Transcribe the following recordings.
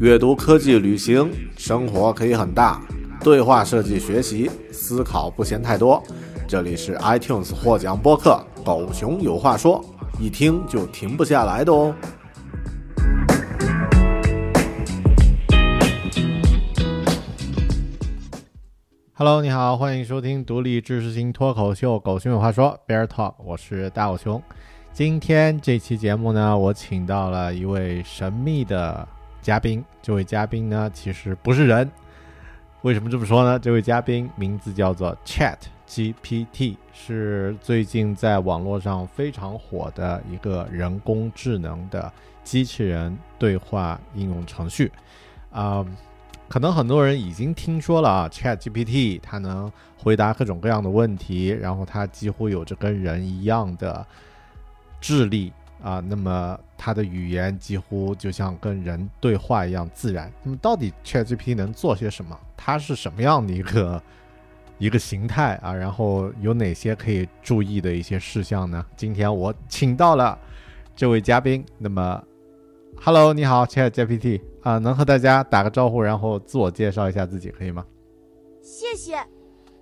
阅读、科技、旅行，生活可以很大。对话设计、学习、思考不嫌太多。这里是 iTunes 获奖播客《狗熊有话说》，一听就停不下来的哦。Hello，你好，欢迎收听独立知识型脱口秀《狗熊有话说》Bear Talk，我是大狗熊。今天这期节目呢，我请到了一位神秘的嘉宾。这位嘉宾呢，其实不是人。为什么这么说呢？这位嘉宾名字叫做 Chat GPT，是最近在网络上非常火的一个人工智能的机器人对话应用程序。啊。可能很多人已经听说了啊，Chat GPT 它能回答各种各样的问题，然后它几乎有着跟人一样的智力啊。那么它的语言几乎就像跟人对话一样自然。那么到底 Chat GPT 能做些什么？它是什么样的一个一个形态啊？然后有哪些可以注意的一些事项呢？今天我请到了这位嘉宾。那么，Hello，你好，Chat GPT。啊，能和大家打个招呼，然后自我介绍一下自己，可以吗？谢谢。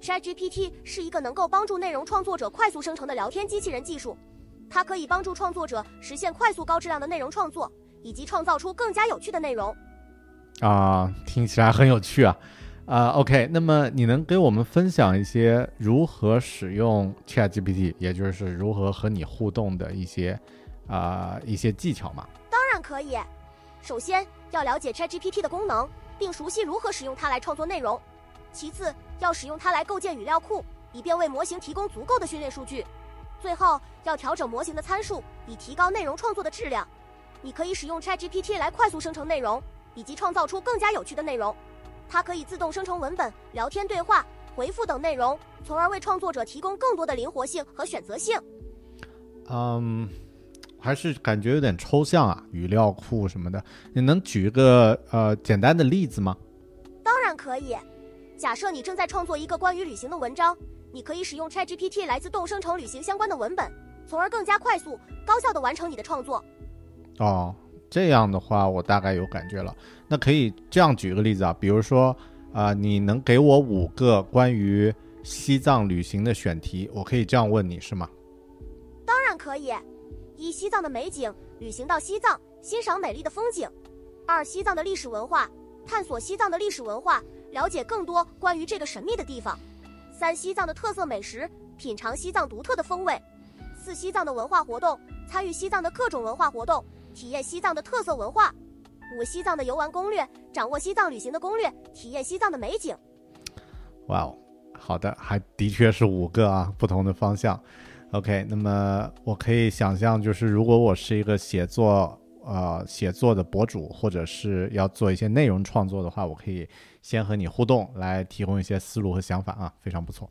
ChatGPT 是一个能够帮助内容创作者快速生成的聊天机器人技术，它可以帮助创作者实现快速高质量的内容创作，以及创造出更加有趣的内容。啊，听起来很有趣啊！啊，OK，那么你能给我们分享一些如何使用 ChatGPT，也就是如何和你互动的一些啊一些技巧吗？当然可以。首先要了解 ChatGPT 的功能，并熟悉如何使用它来创作内容。其次，要使用它来构建语料库，以便为模型提供足够的训练数据。最后，要调整模型的参数，以提高内容创作的质量。你可以使用 ChatGPT 来快速生成内容，以及创造出更加有趣的内容。它可以自动生成文本、聊天对话、回复等内容，从而为创作者提供更多的灵活性和选择性。嗯。还是感觉有点抽象啊，语料库什么的，你能举一个呃简单的例子吗？当然可以。假设你正在创作一个关于旅行的文章，你可以使用 ChatGPT 来自动生成旅行相关的文本，从而更加快速、高效的完成你的创作。哦，这样的话我大概有感觉了。那可以这样举个例子啊，比如说啊，你能给我五个关于西藏旅行的选题，我可以这样问你是吗？当然可以。一、西藏的美景，旅行到西藏，欣赏美丽的风景；二、西藏的历史文化，探索西藏的历史文化，了解更多关于这个神秘的地方；三、西藏的特色美食，品尝西藏独特的风味；四、西藏的文化活动，参与西藏的各种文化活动，体验西藏的特色文化；五、西藏的游玩攻略，掌握西藏旅行的攻略，体验西藏的美景。哇哦，好的，还的确是五个啊，不同的方向。OK，那么我可以想象，就是如果我是一个写作呃写作的博主，或者是要做一些内容创作的话，我可以先和你互动，来提供一些思路和想法啊，非常不错。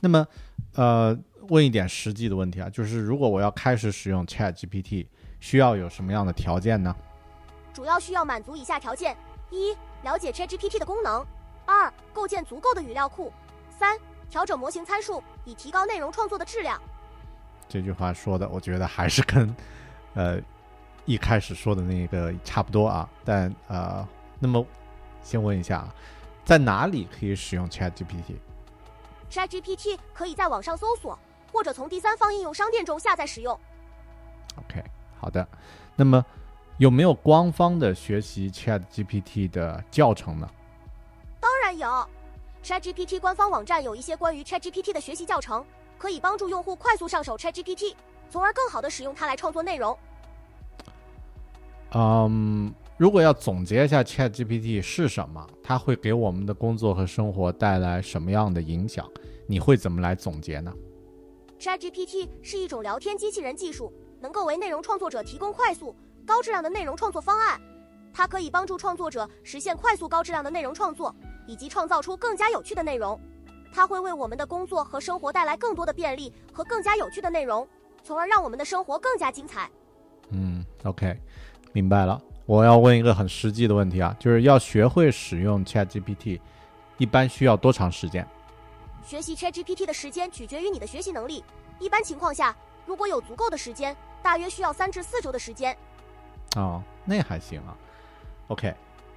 那么呃，问一点实际的问题啊，就是如果我要开始使用 ChatGPT，需要有什么样的条件呢？主要需要满足以下条件：一、了解 ChatGPT 的功能；二、构建足够的语料库；三、调整模型参数，以提高内容创作的质量。这句话说的，我觉得还是跟，呃，一开始说的那个差不多啊。但呃，那么先问一下啊，在哪里可以使用 Chat GPT？Chat GPT 可以在网上搜索，或者从第三方应用商店中下载使用。OK，好的。那么有没有官方的学习 Chat GPT 的教程呢？当然有，Chat GPT 官方网站有一些关于 Chat GPT 的学习教程。可以帮助用户快速上手 ChatGPT，从而更好的使用它来创作内容。嗯，如果要总结一下 ChatGPT 是什么，它会给我们的工作和生活带来什么样的影响？你会怎么来总结呢？ChatGPT 是一种聊天机器人技术，能够为内容创作者提供快速、高质量的内容创作方案。它可以帮助创作者实现快速、高质量的内容创作，以及创造出更加有趣的内容。它会为我们的工作和生活带来更多的便利和更加有趣的内容，从而让我们的生活更加精彩。嗯，OK，明白了。我要问一个很实际的问题啊，就是要学会使用 ChatGPT，一般需要多长时间？学习 ChatGPT 的时间取决于你的学习能力。一般情况下，如果有足够的时间，大约需要三至四周的时间。哦，那还行啊。OK，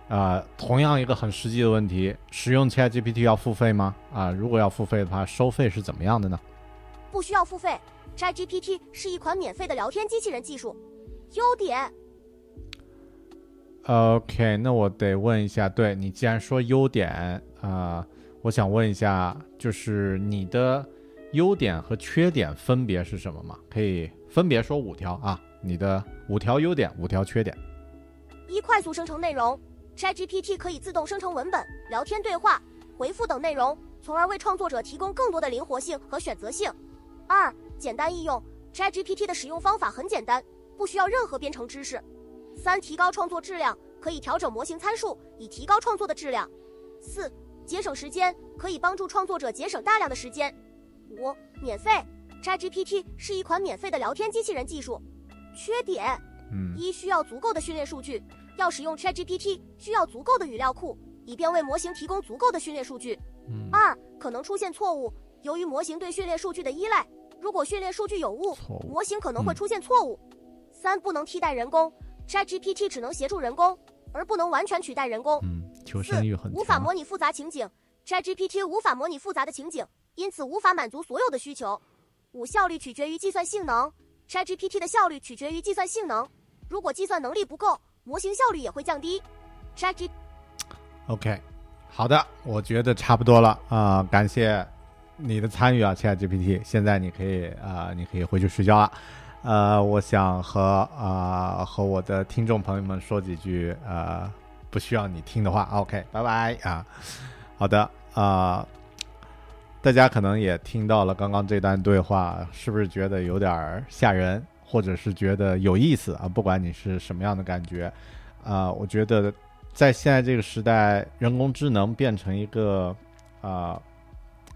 呃，同样一个很实际的问题，使用 ChatGPT 要付费吗？啊，如果要付费的话，收费是怎么样的呢？不需要付费，ChatGPT 是一款免费的聊天机器人技术。优点。OK，那我得问一下，对你既然说优点啊，我想问一下，就是你的优点和缺点分别是什么吗？可以分别说五条啊，你的五条优点，五条缺点。一、快速生成内容，ChatGPT 可以自动生成文本、聊天对话、回复等内容，从而为创作者提供更多的灵活性和选择性。二、简单易用，ChatGPT 的使用方法很简单，不需要任何编程知识。三、提高创作质量，可以调整模型参数以提高创作的质量。四、节省时间，可以帮助创作者节省大量的时间。五、免费，ChatGPT 是一款免费的聊天机器人技术。缺点：嗯，一、需要足够的训练数据，要使用 ChatGPT 需要足够的语料库，以便为模型提供足够的训练数据。嗯，二、可能出现错误，由于模型对训练数据的依赖，如果训练数据有误，模型可能会出现错误。三、不能替代人工，ChatGPT 只能协助人工，而不能完全取代人工。嗯，求生欲很强。无法模拟复杂情景，ChatGPT 无法模拟复杂的情景，因此无法满足所有的需求。五、效率取决于计算性能，ChatGPT 的效率取决于计算性能，如果计算能力不够，模型效率也会降低。ChatG OK，好的，我觉得差不多了啊、感谢你的参与啊，ChatGPT。现在你可以啊、你可以回去睡觉了。呃，我想和啊、和我的听众朋友们说几句呃不需要你听的话。OK，拜拜啊。好的啊、大家可能也听到了刚刚这段对话，是不是觉得有点吓人，或者是觉得有意思啊？不管你是什么样的感觉，啊、我觉得在现在这个时代，人工智能变成一个啊、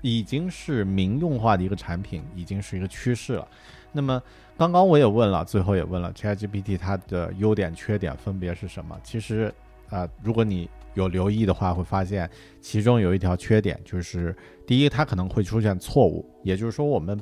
已经是民用化的一个产品，已经是一个趋势了。那么刚刚我也问了，最后也问了 ChatGPT 它的优点、缺点分别是什么？其实啊、如果你有留意的话，会发现其中有一条缺点，就是第一，它可能会出现错误，也就是说我们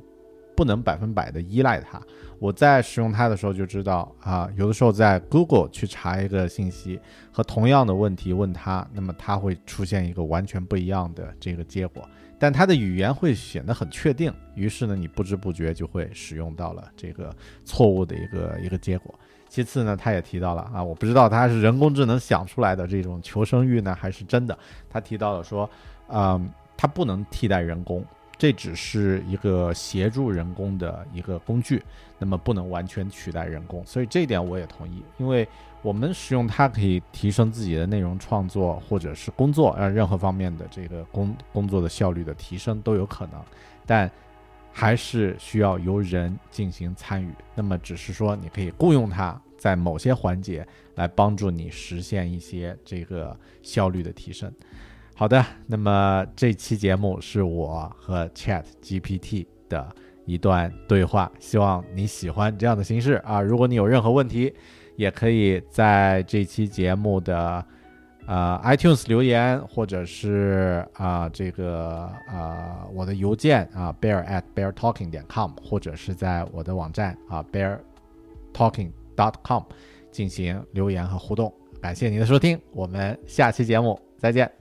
不能百分百的依赖它。我在使用它的时候就知道啊，有的时候在 Google 去查一个信息，和同样的问题问它，那么它会出现一个完全不一样的这个结果，但它的语言会显得很确定，于是呢，你不知不觉就会使用到了这个错误的一个一个结果。其次呢，他也提到了啊，我不知道他是人工智能想出来的这种求生欲呢，还是真的。他提到了说，嗯，它不能替代人工，这只是一个协助人工的一个工具，那么不能完全取代人工。所以这一点我也同意，因为我们使用它可以提升自己的内容创作或者是工作，让，任何方面的这个工工作的效率的提升都有可能，但还是需要由人进行参与。那么只是说你可以雇佣它，在某些环节来帮助你实现一些这个效率的提升。好的，那么这期节目是我和 Chat GPT 的一段对话，希望你喜欢这样的形式啊。如果你有任何问题，也可以在这期节目的呃 iTunes 留言，或者是啊、这个啊、我的邮件啊 bear at bear talking 点 com，或者是在我的网站啊 bear talking dot com 进行留言和互动。感谢您的收听，我们下期节目再见。